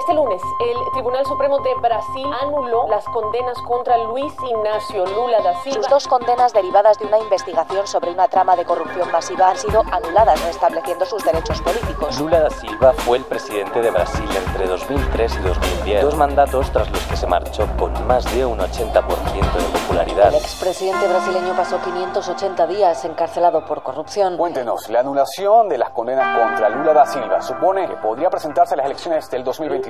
Este lunes, el Tribunal Supremo de Brasil anuló las condenas contra Luis Ignacio Lula da Silva. Sus dos condenas derivadas de una investigación sobre una trama de corrupción masiva han sido anuladas, restableciendo sus derechos políticos. Lula da Silva fue el presidente de Brasil entre 2003 y 2010, dos mandatos tras los que se marchó con más de un 80% de popularidad. El expresidente brasileño pasó 580 días encarcelado por corrupción. Cuéntenos, la anulación de las condenas contra Lula da Silva supone que podría presentarse a las elecciones del 2022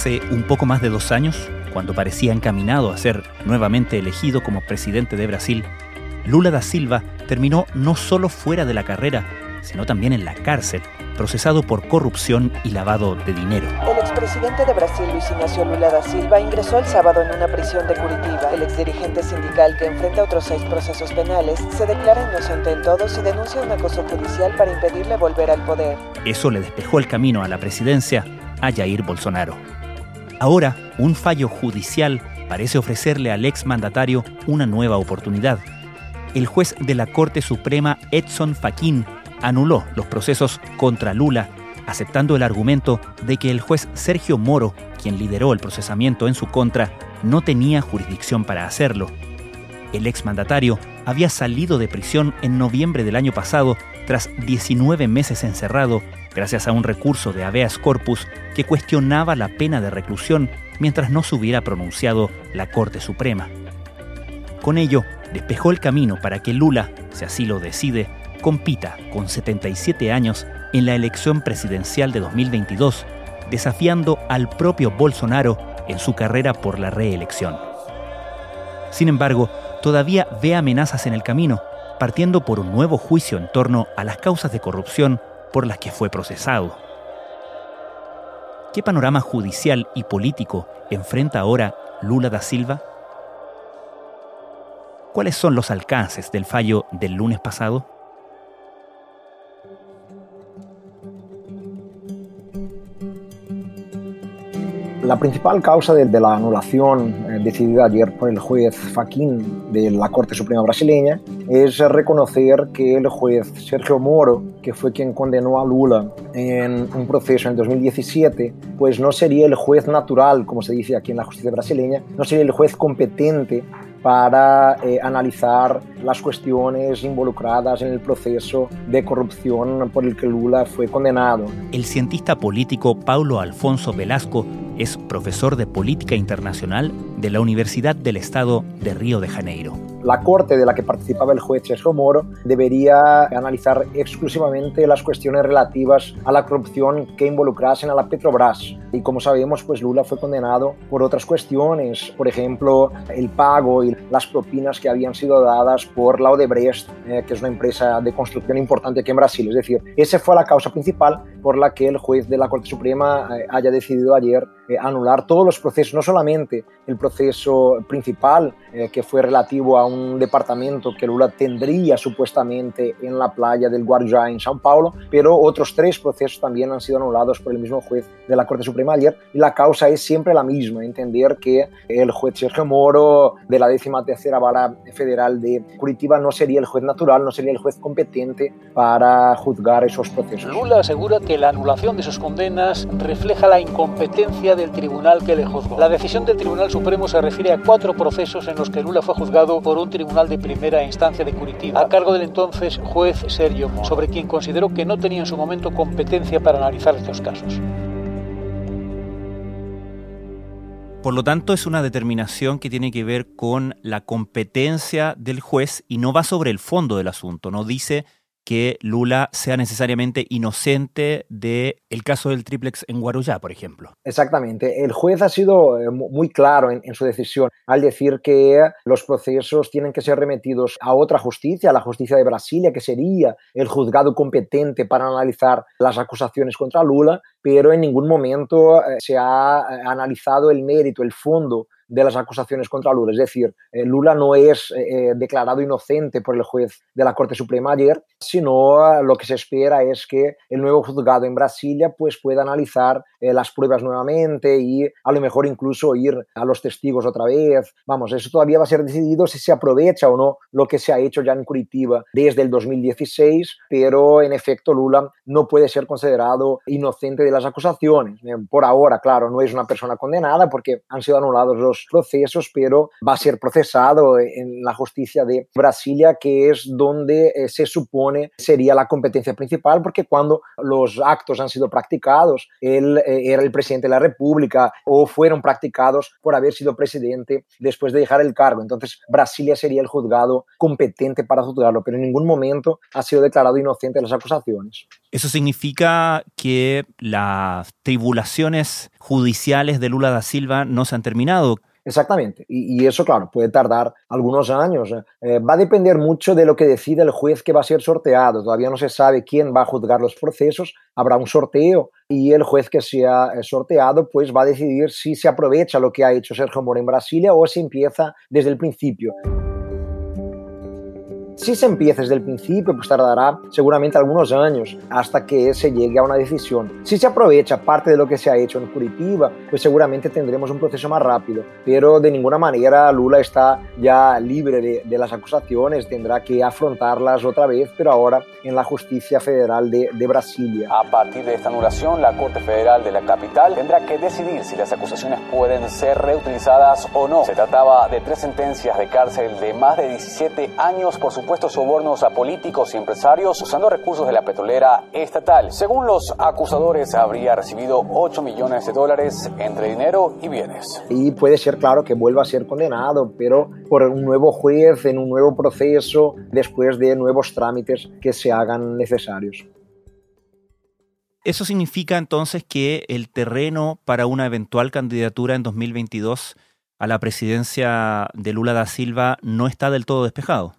Hace un poco más de dos años, cuando parecía encaminado a ser nuevamente elegido como presidente de Brasil, Lula da Silva terminó no solo fuera de la carrera, sino también en la cárcel, procesado por corrupción y lavado de dinero. El expresidente de Brasil, Luis Ignacio Lula da Silva, ingresó el sábado en una prisión de Curitiba. El exdirigente sindical que enfrenta otros seis procesos penales se declara inocente en todos y denuncia un acoso judicial para impedirle volver al poder. Eso le despejó el camino a la presidencia a Jair Bolsonaro. Ahora, un fallo judicial parece ofrecerle al exmandatario una nueva oportunidad. El juez de la Corte Suprema Edson Fachin anuló los procesos contra Lula, aceptando el argumento de que el juez Sergio Moro, quien lideró el procesamiento en su contra, no tenía jurisdicción para hacerlo. El exmandatario había salido de prisión en noviembre del año pasado tras 19 meses encerrado gracias a un recurso de habeas corpus que cuestionaba la pena de reclusión mientras no se hubiera pronunciado la Corte Suprema. Con ello, despejó el camino para que Lula, si así lo decide, compita con 77 años en la elección presidencial de 2022, desafiando al propio Bolsonaro en su carrera por la reelección. Sin embargo, todavía ve amenazas en el camino, partiendo por un nuevo juicio en torno a las causas de corrupción por las que fue procesado. ¿Qué panorama judicial y político enfrenta ahora Lula da Silva? ¿Cuáles son los alcances del fallo del lunes pasado? La principal causa de, la anulación eh, decidida ayer por el juez Faquín de la Corte Suprema brasileña es reconocer que el juez Sergio Moro, que fue quien condenó a Lula en un proceso en 2017, pues no sería el juez natural, como se dice aquí en la justicia brasileña, no sería el juez competente para eh, analizar las cuestiones involucradas en el proceso de corrupción por el que Lula fue condenado. El cientista político Paulo Alfonso Velasco es profesor de política internacional de la Universidad del Estado de Río de Janeiro. La corte de la que participaba el juez Sergio Moro debería analizar exclusivamente las cuestiones relativas a la corrupción que involucrasen a la Petrobras. Y como sabemos, pues Lula fue condenado por otras cuestiones, por ejemplo, el pago y las propinas que habían sido dadas por la Odebrecht, eh, que es una empresa de construcción importante aquí en Brasil. Es decir, esa fue la causa principal por la que el juez de la Corte Suprema eh, haya decidido ayer eh, anular todos los procesos, no solamente el proceso principal, eh, que fue relativo a un departamento que Lula tendría supuestamente en la playa del Guarujá en São Paulo, pero otros tres procesos también han sido anulados por el mismo juez de la Corte Suprema ayer y la causa es siempre la misma, entender que el juez Sergio Moro de la décima tercera vara federal de Curitiba no sería el juez natural, no sería el juez competente para juzgar esos procesos. Lula asegura que la anulación de sus condenas refleja la incompetencia del tribunal que le juzgó. La decisión del Tribunal Supremo se refiere a cuatro procesos en los que Lula fue juzgado por un tribunal de primera instancia de Curitiba, a cargo del entonces juez Sergio sobre quien consideró que no tenía en su momento competencia para analizar estos casos. Por lo tanto, es una determinación que tiene que ver con la competencia del juez y no va sobre el fondo del asunto. No dice que Lula sea necesariamente inocente del el caso del triplex en Guarujá, por ejemplo. Exactamente. El juez ha sido eh, muy claro en, en, su decisión al decir que los procesos tienen que ser remitidos a otra justicia, a la justicia de Brasilia, que sería el juzgado competente para analizar las acusaciones contra Lula, pero en ningún momento eh, se ha eh, analizado el mérito, el fondo de las acusaciones contra Lula. Es decir, eh, Lula no es eh, declarado inocente por el juez de la Corte Suprema ayer, sino eh, lo que se espera es que el nuevo juzgado en Brasilia pues, pueda analizar eh, las pruebas nuevamente y a lo mejor incluso ir a los testigos otra vez. Vamos, eso todavía va a ser decidido si se aprovecha o no lo que se ha hecho ya en Curitiba desde el 2016, pero en efecto Lula no puede ser considerado inocente de las acusaciones. Por ahora, claro, no es una persona condenada porque han sido anulados los procesos, pero va a ser procesado en la justicia de Brasilia, que es donde eh, se supone sería la competencia principal, porque cuando los actos han sido practicados, él eh, era el presidente de la República o fueron practicados por haber sido presidente después de dejar el cargo. Entonces, Brasilia sería el juzgado competente para juzgarlo, pero en ningún momento ha sido declarado inocente de las acusaciones. Eso significa que las tribulaciones judiciales de Lula da Silva no se han terminado. Exactamente. Y, eso, claro, puede tardar algunos años. Eh, va a depender mucho de lo que decida el juez que va a ser sorteado. Todavía no se sabe quién va a juzgar los procesos. Habrá un sorteo y el juez que sea eh, sorteado pues va a decidir si se aprovecha lo que ha hecho Sergio Moro en Brasilia o si empieza desde el principio. Si se empieza desde el principio, pues tardará seguramente algunos años hasta que se llegue a una decisión. Si se aprovecha parte de lo que se ha hecho en Curitiba, pues seguramente tendremos un proceso más rápido. Pero de ninguna manera Lula está ya libre de, de las acusaciones, tendrá que afrontarlas otra vez, pero ahora en la justicia federal de, de Brasilia. A partir de esta anulación, la Corte Federal de la capital tendrá que decidir si las acusaciones pueden ser reutilizadas o no. Se trataba de tres sentencias de cárcel de más de 17 años por supuesto supuestos sobornos a políticos y empresarios usando recursos de la petrolera estatal. Según los acusadores, habría recibido 8 millones de dólares entre dinero y bienes. Y puede ser, claro, que vuelva a ser condenado, pero por un nuevo juez, en un nuevo proceso, después de nuevos trámites que se hagan necesarios. Eso significa entonces que el terreno para una eventual candidatura en 2022 a la presidencia de Lula da Silva no está del todo despejado.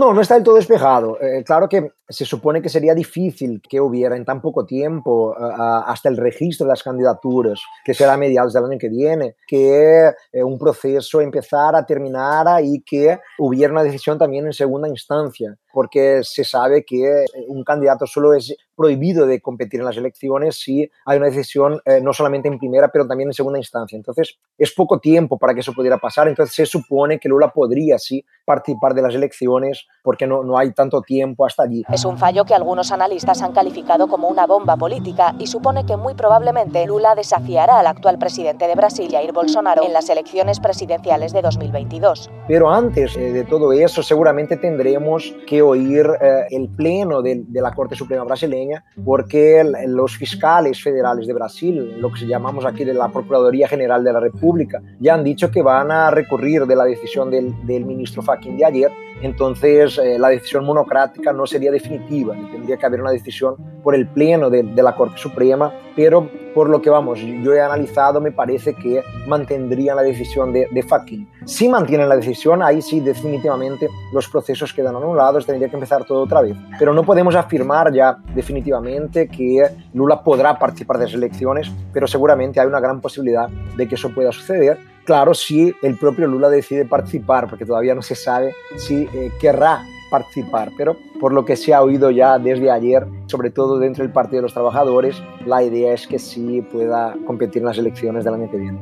No, no está del todo despejado. Eh, claro que se supone que sería difícil que hubiera en tan poco tiempo hasta el registro de las candidaturas, que será a mediados del año que viene, que eh, un proceso empezara, terminara y que hubiera una decisión también en segunda instancia, porque se sabe que un candidato solo es prohibido de competir en las elecciones si hay una decisión eh, no solamente en primera, pero también en segunda instancia. Entonces, es poco tiempo para que eso pudiera pasar. Entonces, se supone que Lula podría sí participar de las elecciones porque no, no hay tanto tiempo hasta allí. Es un fallo que algunos analistas han calificado como una bomba política y supone que muy probablemente Lula desafiará al actual presidente de Brasil, Jair Bolsonaro, en las elecciones presidenciales de 2022. Pero antes eh, de todo eso, seguramente tendremos que oír eh, el pleno de, la Corte Suprema brasileña porque los fiscales federales de Brasil, lo que llamamos aquí de la Procuraduría General de la República, ya han dicho que van a recurrir de la decisión del, del ministro Fachin de ayer, entonces eh, la decisión monocrática no sería definitiva, tendría que haber una decisión por el Pleno de, de la Corte Suprema, pero por lo que vamos, yo he analizado, me parece que mantendrían la decisión de, de. Si mantienen la decisión, ahí sí definitivamente los procesos quedan anulados, tendría que empezar todo otra vez. Pero no podemos afirmar ya definitivamente que Lula podrá participar de las elecciones, pero seguramente hay una gran posibilidad de que eso pueda suceder. Claro, si el propio Lula decide participar, porque todavía no se sabe si eh, querrá participar, pero por lo que se ha oído ya desde ayer, sobre todo dentro del Partido de los Trabajadores, la idea es que sí pueda competir en las elecciones del año que viene.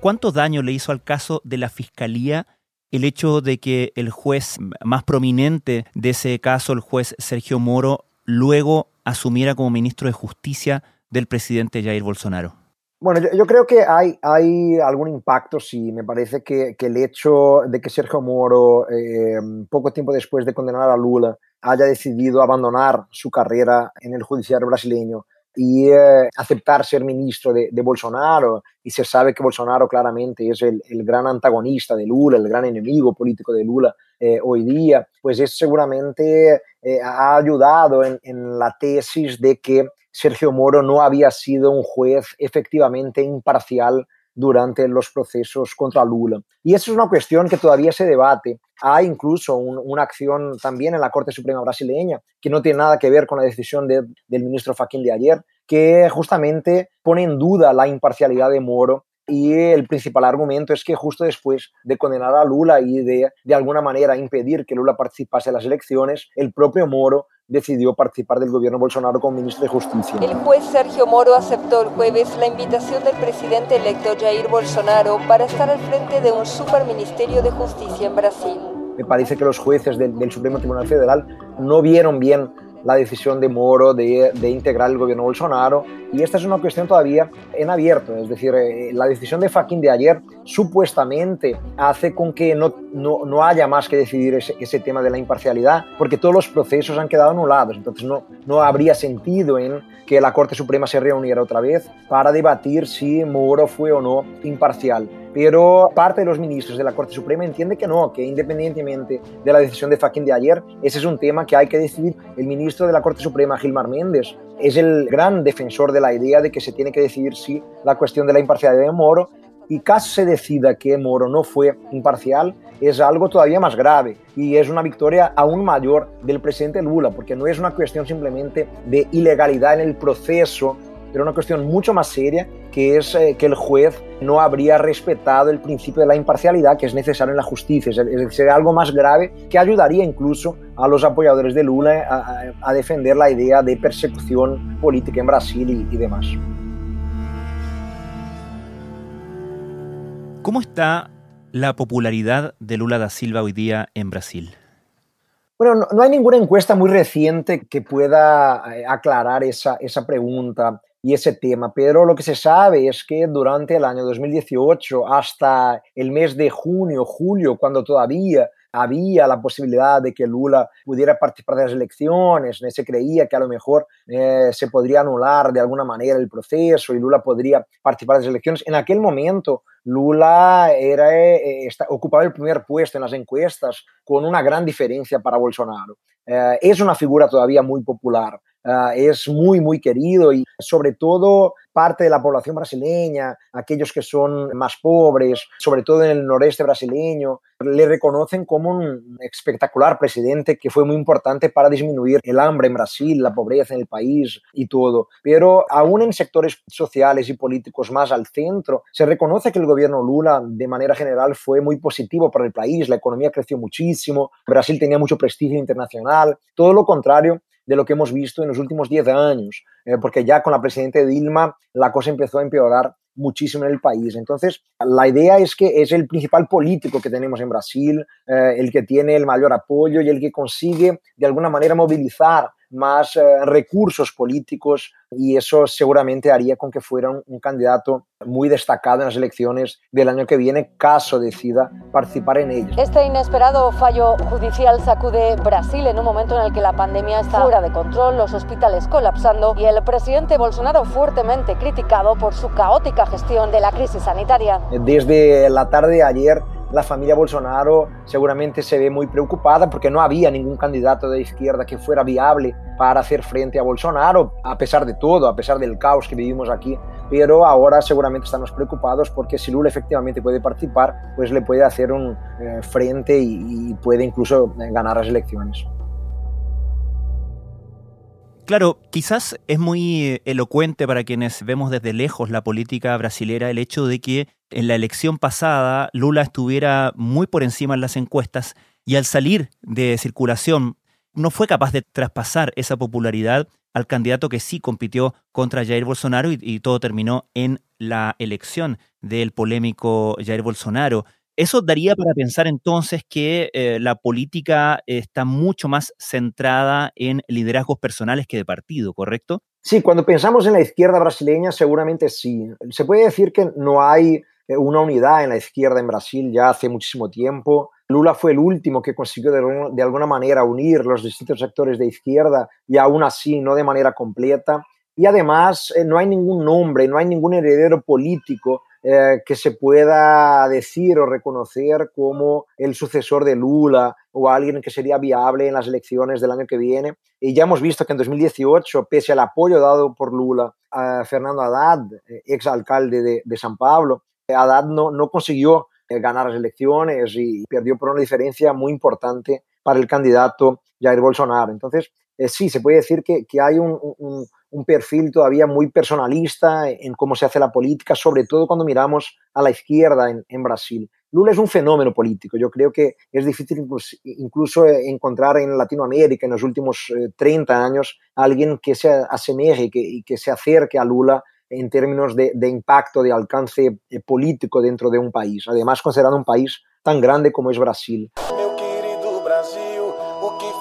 ¿Cuánto daño le hizo al caso de la Fiscalía el hecho de que el juez más prominente de ese caso, el juez Sergio Moro, luego asumiera como ministro de Justicia del presidente Jair Bolsonaro? Bueno, yo, yo, creo que hay, hay algún impacto, sí. Me parece que, que el hecho de que Sergio Moro, eh, poco tiempo después de condenar a Lula, haya decidido abandonar su carrera en el judiciario brasileño y aceptar ser ministro de, Bolsonaro, y se sabe que Bolsonaro claramente es el, gran antagonista de Lula, el gran enemigo político de Lula eh, hoy día, pues eso seguramente eh, ha ayudado en la tesis de que Sergio Moro no había sido un juez efectivamente imparcial durante los procesos contra Lula. Y eso es una cuestión que todavía se debate. Hay incluso una acción también en la Corte Suprema brasileña que no tiene nada que ver con la decisión del ministro Faquín de ayer, que justamente pone en duda la imparcialidad de Moro y el principal argumento es que justo después de condenar a Lula y de de alguna manera impedir que Lula participase en las elecciones, el propio Moro decidió participar del gobierno Bolsonaro como ministro de Justicia. El juez Sergio Moro aceptó el jueves la invitación del presidente electo Jair Bolsonaro para estar al frente de un superministerio de justicia en Brasil. Me parece que los jueces del, del Supremo Tribunal Federal no vieron bien la decisión de Moro de, integrar el gobierno Bolsonaro. Y esta es una cuestión todavía en abierto. Es decir, eh, la decisión de Faquín de ayer supuestamente hace con que no, no, no haya más que decidir ese, ese, tema de la imparcialidad, porque todos los procesos han quedado anulados. Entonces no, no habría sentido en que la Corte Suprema se reuniera otra vez para debatir si Moro fue o no imparcial pero parte de los ministros de la Corte Suprema entiende que no, que independientemente de la decisión de Faquín de ayer, ese es un tema que hay que decidir. El ministro de la Corte Suprema, Gilmar Méndez, es el gran defensor de la idea de que se tiene que decidir si la cuestión de la imparcialidad de Moro y caso se decida que Moro no fue imparcial, es algo todavía más grave y es una victoria aún mayor del presidente Lula, porque no es una cuestión simplemente de ilegalidad en el proceso pero una cuestión mucho más seria, que es eh, que el juez no habría respetado el principio de la imparcialidad que es necesario en la justicia. Es decir, algo más grave que ayudaría incluso a los apoyadores de Lula a, defender la idea de persecución política en Brasil y, y demás. ¿Cómo está la popularidad de Lula da Silva hoy día en Brasil? Bueno, no, hay ninguna encuesta muy reciente que pueda eh, aclarar esa, esa pregunta y ese tema, pero lo que se sabe es que durante el año 2018 hasta el mes de junio, julio, cuando todavía había la posibilidad de que Lula pudiera participar de las elecciones, se creía que a lo mejor eh, se podría anular de alguna manera el proceso y Lula podría participar de las elecciones. En aquel momento Lula era, eh, ocupaba el primer puesto en las encuestas con una gran diferencia para Bolsonaro. Eh, es una figura todavía muy popular. Uh, es muy, muy querido y sobre todo parte de la población brasileña, aquellos que son más pobres, sobre todo en el noreste brasileño, le reconocen como un espectacular presidente que fue muy importante para disminuir el hambre en Brasil, la pobreza en el país y todo. Pero aún en sectores sociales y políticos más al centro, se reconoce que el gobierno Lula de manera general fue muy positivo para el país, la economía creció muchísimo, Brasil tenía mucho prestigio internacional, todo lo contrario de lo que hemos visto en los últimos 10 años, eh, porque ya con la presidenta Dilma la cosa empezó a empeorar muchísimo en el país. Entonces, la idea es que es el principal político que tenemos en Brasil, eh, el que tiene el mayor apoyo y el que consigue de alguna manera movilizar más eh, recursos políticos y eso seguramente haría con que fuera un, candidato muy destacado en las elecciones del año que viene, caso decida participar en ellas. Este inesperado fallo judicial sacude Brasil en un momento en el que la pandemia está fuera de control, los hospitales colapsando y el presidente Bolsonaro fuertemente criticado por su caótica gestión de la crisis sanitaria. Desde la tarde de ayer, la familia Bolsonaro seguramente se ve muy preocupada porque no había ningún candidato de izquierda que fuera viable para hacer frente a Bolsonaro, a pesar de todo, a pesar del caos que vivimos aquí. Pero ahora seguramente estamos preocupados porque si Lula efectivamente puede participar, pues le puede hacer un eh, frente y, y puede incluso ganar las elecciones. Claro, quizás es muy elocuente para quienes vemos desde lejos la política brasilera el hecho de que en la elección pasada Lula estuviera muy por encima en las encuestas y al salir de circulación no fue capaz de traspasar esa popularidad al candidato que sí compitió contra Jair Bolsonaro y, todo terminó en la elección del polémico Jair Bolsonaro. Eso daría para pensar entonces que eh, la política está mucho más centrada en liderazgos personales que de partido, ¿correcto? Sí, cuando pensamos en la izquierda brasileña, seguramente sí. Se puede decir que no hay eh, una unidad en la izquierda en Brasil ya hace muchísimo tiempo. Lula fue el último que consiguió de, alguna manera unir los distintos sectores de izquierda y aún así no de manera completa. y además no hay ningún nombre, no hay ningún heredero político eh, que se pueda decir o reconocer como el sucesor de Lula o alguien que sería viable en las elecciones del año que viene. Y ya hemos visto que en 2018, pese al apoyo dado por Lula a Fernando Haddad, eh, ex alcalde de, de San Pablo, Haddad no, no consiguió eh, ganar las elecciones y perdió por una diferencia muy importante para el candidato Jair Bolsonaro. Entonces, sí, se puede decir que, que hay un, un perfil todavía muy personalista en cómo se hace la política, sobre todo cuando miramos a la izquierda en, en Brasil. Lula es un fenómeno político. Yo creo que es difícil incluso, encontrar en Latinoamérica en los últimos eh, 30 años alguien que se asemeje y que se acerque a Lula en términos de, de impacto, de alcance eh, político dentro de un país. Además, considerando un país tan grande como es Brasil. Meu querido Brasil, o que?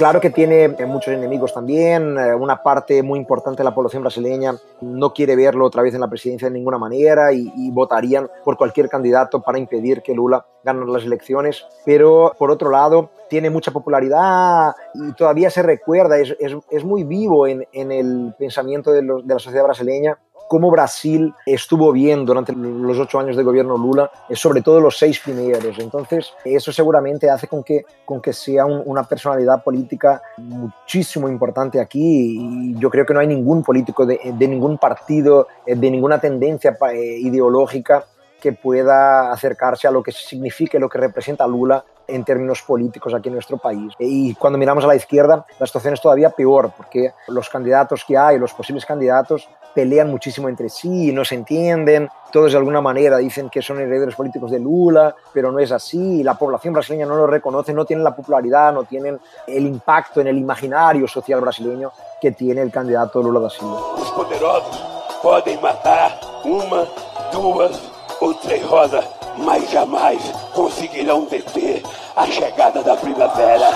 Claro que tiene eh, muchos enemigos también. Eh, una parte muy importante de la población brasileña no quiere verlo otra vez en la presidencia de ninguna manera y, votarían por cualquier candidato para impedir que Lula gane las elecciones. Pero por otro lado, tiene mucha popularidad y todavía se recuerda, es, es, es muy vivo en, en el pensamiento de, los, de la sociedad brasileña cómo Brasil estuvo bien durante los ocho años de gobierno Lula, sobre todo los seis primeros. Entonces, eso seguramente hace con que, con que sea un, una personalidad política muchísimo importante aquí y yo creo que no hay ningún político de, de ningún partido, de ninguna tendencia ideológica que pueda acercarse a lo que significa y lo que representa Lula en términos políticos aquí en nuestro país. Y cuando miramos a la izquierda, la situación es todavía peor, porque los candidatos que hay, los posibles candidatos, pelean muchísimo entre sí, no se entienden, todos de alguna manera dicen que son herederos políticos de Lula, pero no es así, la población brasileña no lo reconoce, no tienen la popularidad, no tienen el impacto en el imaginario social brasileño que tiene el candidato Lula da Silva. Os poderosos podem matar uma, duas ou três rosas, mas jamais conseguirão deter a chegada da primavera.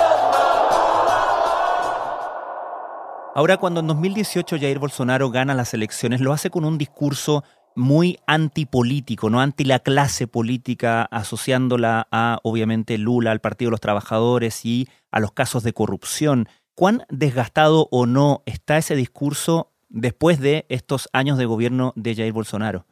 Ahora, cuando en 2018 Jair Bolsonaro gana las elecciones, lo hace con un discurso muy antipolítico, no anti la clase política, asociándola a, obviamente, Lula, al Partido de los Trabajadores y a los casos de corrupción. ¿Cuán desgastado o no está ese discurso después de estos años de gobierno de Jair Bolsonaro?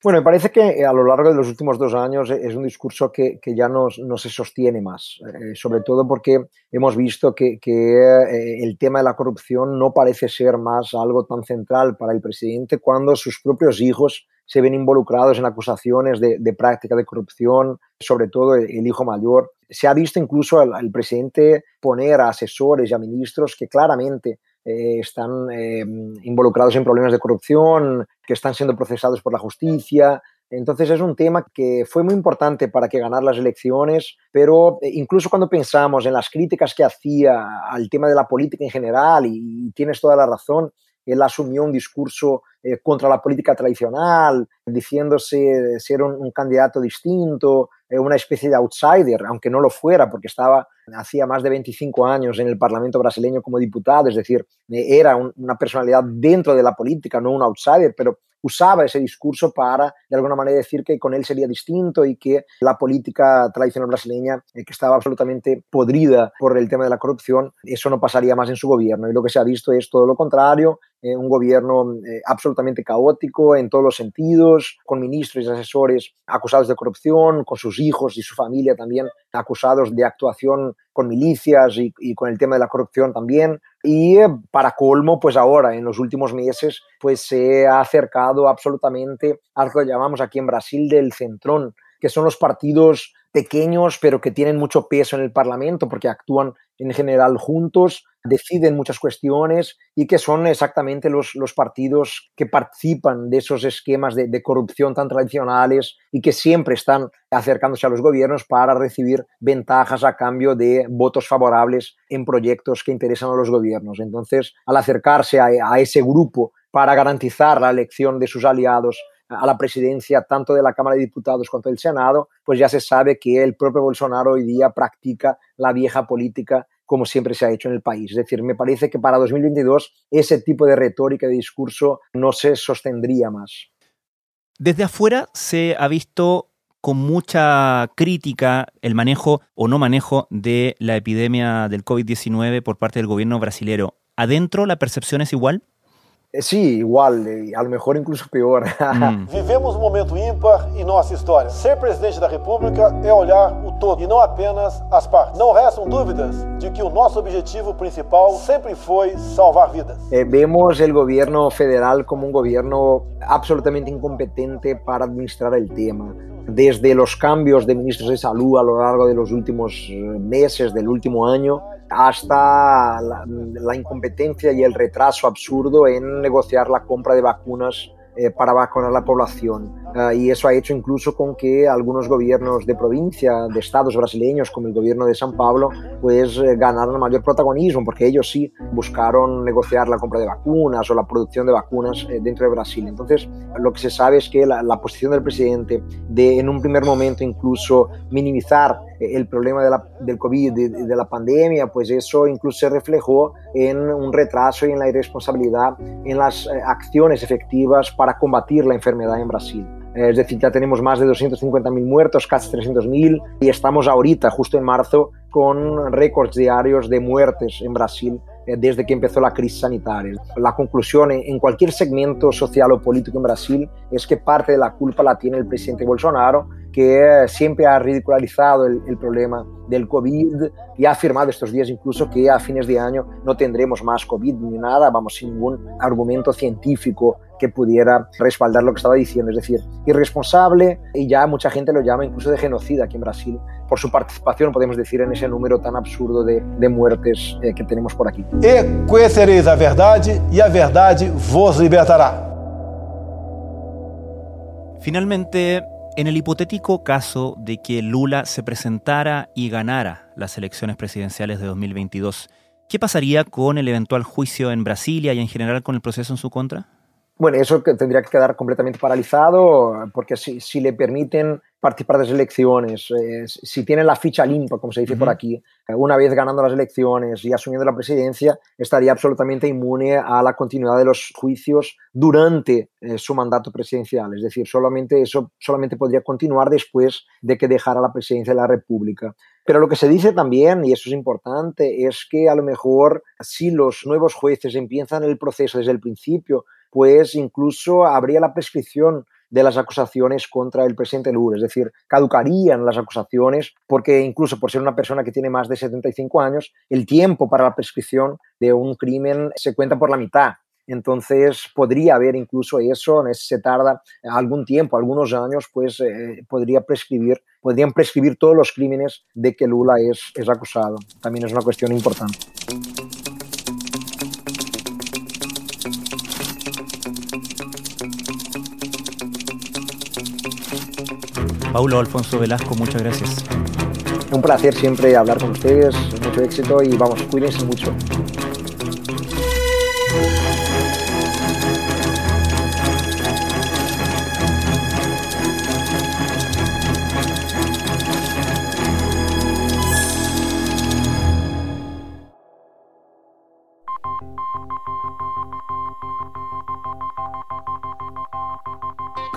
Bueno, me parece que a lo largo de los últimos dos años es un discurso que, que ya no, se sostiene más, eh, sobre todo porque hemos visto que, eh, el tema de la corrupción no parece ser más algo tan central para el presidente cuando sus propios hijos se ven involucrados en acusaciones de, práctica de corrupción, sobre todo el, el, hijo mayor. Se ha visto incluso al, al presidente poner a asesores y a ministros que claramente eh, están eh, involucrados en problemas de corrupción, que están siendo procesados por la justicia. Entonces es un tema que fue muy importante para que ganar las elecciones, pero eh, incluso cuando pensamos en las críticas que hacía al tema de la política en general, y, tienes toda la razón, él asumió un discurso contra la política tradicional, diciéndose ser un, un candidato distinto, una especie de outsider, aunque no lo fuera, porque estaba hacía más de 25 años en el Parlamento brasileño como diputado, es decir, eh, era un, una personalidad dentro de la política, no un outsider, pero usaba ese discurso para, de alguna manera, decir que con él sería distinto y que la política tradicional brasileña, eh, que estaba absolutamente podrida por el tema de la corrupción, eso no pasaría más en su gobierno. Y lo que se ha visto es todo lo contrario, eh, un gobierno eh, absolutamente caótico en todos los sentidos, con ministros y asesores acusados de corrupción, con sus hijos y su familia también acusados de actuación con milicias y, con el tema de la corrupción también. Y eh, para colmo, pues ahora, en los últimos meses, pues se ha acercado absolutamente a lo que llamamos aquí en Brasil del centrón, que son los partidos pequeños, pero que tienen mucho peso en el Parlamento porque actúan en general juntos, deciden muchas cuestiones y que son exactamente los, partidos que participan de esos esquemas de, de, corrupción tan tradicionales y que siempre están acercándose a los gobiernos para recibir ventajas a cambio de votos favorables en proyectos que interesan a los gobiernos. Entonces, al acercarse a, a ese grupo para garantizar la elección de sus aliados a la presidencia tanto de la Cámara de Diputados cuanto del Senado, pues ya se sabe que el propio Bolsonaro hoy día practica la vieja política como siempre se ha hecho en el país. Es decir, me parece que para 2022 ese tipo de retórica de discurso no se sostendría más. Desde afuera se ha visto con mucha crítica el manejo o no manejo de la epidemia del COVID-19 por parte del gobierno brasilero. ¿Adentro la percepción es igual? Eh, sí, igual, eh, a lo mejor incluso peor. Mm. Vivemos un momento ímpar en nuestra historia. Ser presidente de la República es olhar o todo y no apenas as partes. No restan dudas de que nuestro objetivo principal siempre fue salvar vidas. Eh, vemos el gobierno federal como un gobierno absolutamente incompetente para administrar el tema. Desde los cambios de ministros de salud a lo largo de los últimos meses, del último año, hasta la, incompetencia y el retraso absurdo en negociar la compra de vacunas eh, para vacunar a la población. Ah, y eso ha hecho incluso con que algunos gobiernos de provincia, de estados brasileños, como el gobierno de San Pablo, pues eh, ganaran mayor protagonismo, porque ellos sí buscaron negociar la compra de vacunas o la producción de vacunas eh, dentro de Brasil. Entonces, lo que se sabe es que la, posición del presidente de, en un primer momento, incluso minimizar el problema de la, del COVID, de, de, la pandemia, pues eso incluso se reflejó en un retraso y en la irresponsabilidad en las acciones efectivas para combatir la enfermedad en Brasil. Es decir, ya tenemos más de 250.000 muertos, casi 300.000, y estamos ahorita, justo en marzo, con récords diarios de muertes en Brasil eh, desde que empezó la crisis sanitaria. La conclusión en cualquier segmento social o político en Brasil es que parte de la culpa la tiene el presidente Bolsonaro, que siempre ha ridicularizado el, el, problema del COVID y ha afirmado estos días incluso que a fines de año no tendremos más COVID ni nada, vamos, sin ningún argumento científico que pudiera respaldar lo que estaba diciendo. Es decir, irresponsable y ya mucha gente lo llama incluso de genocida aquí en Brasil por su participación, podemos decir, en ese número tan absurdo de, de muertes eh, que tenemos por aquí. E conhecereis a verdade e a verdade vos libertará. Finalmente, en el hipotético caso de que Lula se presentara y ganara las elecciones presidenciales de 2022, ¿qué pasaría con el eventual juicio en Brasilia y en general con el proceso en su contra? Bueno, eso tendría que quedar completamente paralizado porque si, si le permiten participar de las elecciones, eh, si tiene la ficha limpia, como se dice por aquí, eh, una vez ganando las elecciones y asumiendo la presidencia, estaría absolutamente inmune a la continuidad de los juicios durante eh, su mandato presidencial. Es decir, solamente eso solamente podría continuar después de que dejara la presidencia de la República. Pero lo que se dice también, y eso es importante, es que a lo mejor si los nuevos jueces empiezan el proceso desde el principio, pues incluso habría la prescripción de las acusaciones contra el presidente Lula, es decir, caducarían las acusaciones porque incluso por ser una persona que tiene más de 75 años, el tiempo para la prescripción de un crimen se cuenta por la mitad. Entonces podría haber incluso eso, se tarda algún tiempo, algunos años, pues eh, podría prescribir, podrían prescribir todos los crímenes de que Lula es, es acusado. También es una cuestión importante. Paulo Alfonso Velasco, muchas gracias. Un placer siempre hablar con ustedes, mucho éxito y vamos, cuídense mucho.